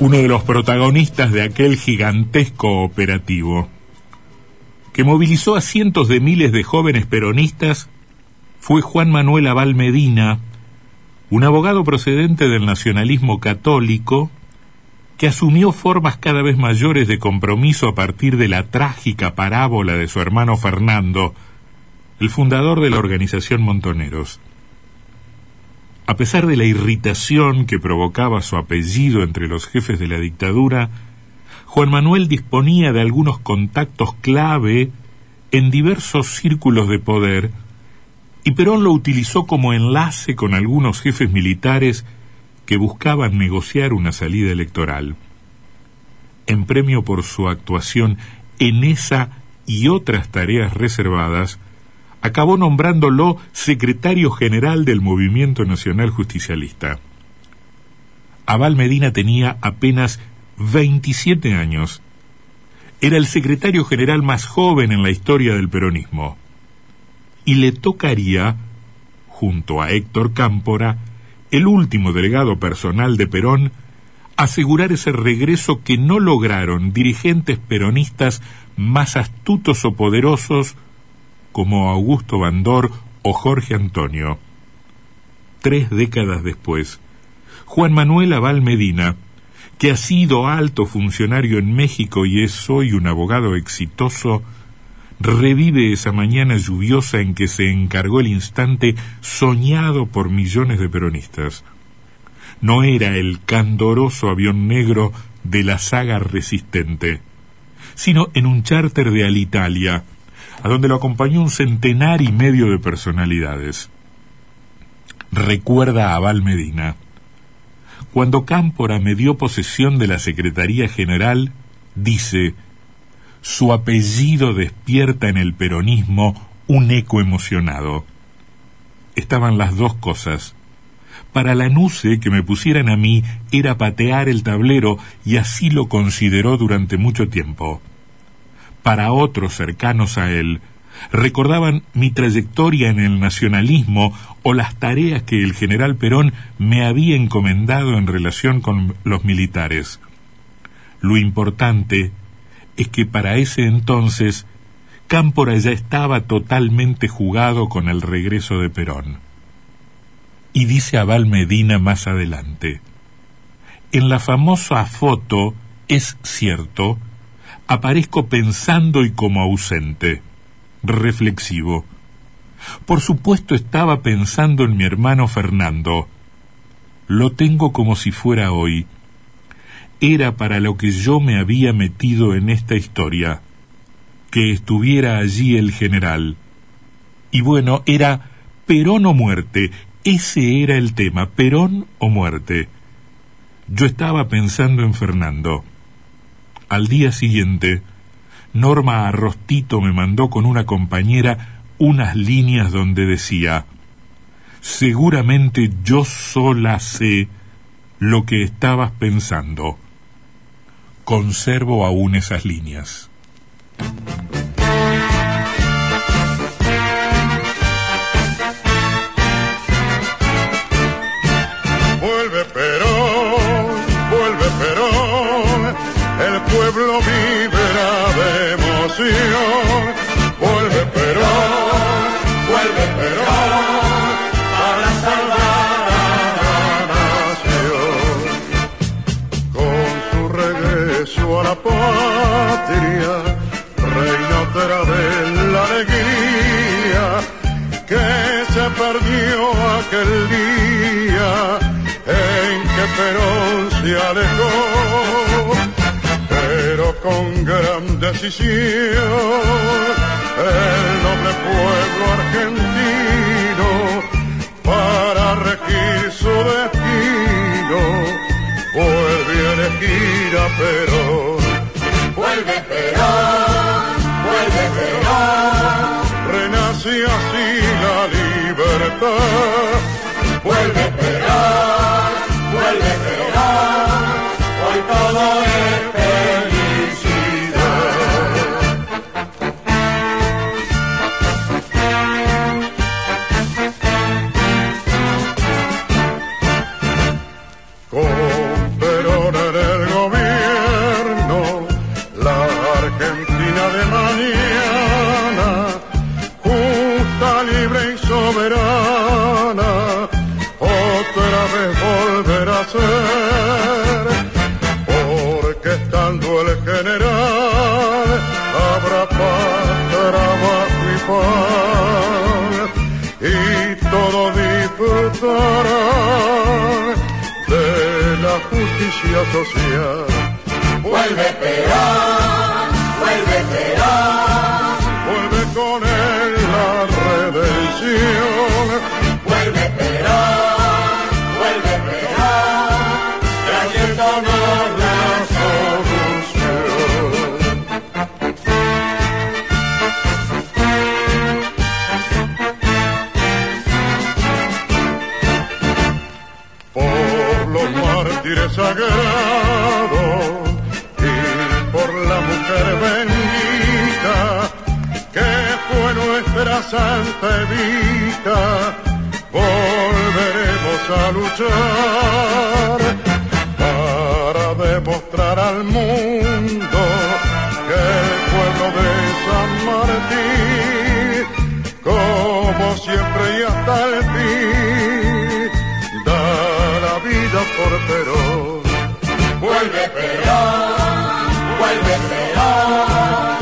Uno de los protagonistas de aquel gigantesco operativo, que movilizó a cientos de miles de jóvenes peronistas, fue Juan Manuel Aval Medina, un abogado procedente del nacionalismo católico, que asumió formas cada vez mayores de compromiso a partir de la trágica parábola de su hermano Fernando, el fundador de la organización Montoneros. A pesar de la irritación que provocaba su apellido entre los jefes de la dictadura, Juan Manuel disponía de algunos contactos clave en diversos círculos de poder y Perón lo utilizó como enlace con algunos jefes militares que buscaban negociar una salida electoral. En premio por su actuación en esa y otras tareas reservadas, acabó nombrándolo secretario general del Movimiento Nacional Justicialista. Abal Medina tenía apenas 27 años. Era el secretario general más joven en la historia del peronismo. Y le tocaría, junto a Héctor Cámpora, el último delegado personal de Perón, asegurar ese regreso que no lograron dirigentes peronistas más astutos o poderosos como Augusto Bandor o Jorge Antonio. Tres décadas después, Juan Manuel Aval Medina, que ha sido alto funcionario en México y es hoy un abogado exitoso, revive esa mañana lluviosa en que se encargó el instante soñado por millones de peronistas. No era el candoroso avión negro de la saga resistente, sino en un charter de Alitalia, a donde lo acompañó un centenar y medio de personalidades. Recuerda a Val Medina. Cuando Cámpora me dio posesión de la Secretaría General, dice, su apellido despierta en el peronismo un eco emocionado. Estaban las dos cosas. Para la nuce que me pusieran a mí era patear el tablero y así lo consideró durante mucho tiempo para otros cercanos a él, recordaban mi trayectoria en el nacionalismo o las tareas que el general Perón me había encomendado en relación con los militares. Lo importante es que para ese entonces Cámpora ya estaba totalmente jugado con el regreso de Perón. Y dice Abal Medina más adelante, en la famosa foto es cierto aparezco pensando y como ausente, reflexivo. Por supuesto estaba pensando en mi hermano Fernando. Lo tengo como si fuera hoy. Era para lo que yo me había metido en esta historia, que estuviera allí el general. Y bueno, era Perón o muerte, ese era el tema, Perón o muerte. Yo estaba pensando en Fernando. Al día siguiente, Norma Arrostito me mandó con una compañera unas líneas donde decía, seguramente yo sola sé lo que estabas pensando. Conservo aún esas líneas. perdió aquel día en que Perón se alejó, pero con gran decisión el noble pueblo argentino para regir su destino vuelve a elegir a Perón. Vuelve Perón, vuelve Perón. Renace así la libertad. vuelve Perón, vuelve Perón, hoy todo es felicidad. Con Perón en el gobierno, la Argentina de mañana, justa, libre y soberana, Porque estando el general, habrá paz, trabajo y paz, y todos disfrutarán de la justicia social. Vuelve Perón, vuelve Perón, Vuelve con él sagrados y por la mujer bendita que fue nuestra santa Evita, volveremos a luchar para demostrar al mundo que el pueblo de San Martín, como siempre y hasta el fin, da la vida por Perón. Vuelve Perón, vuelve Perón,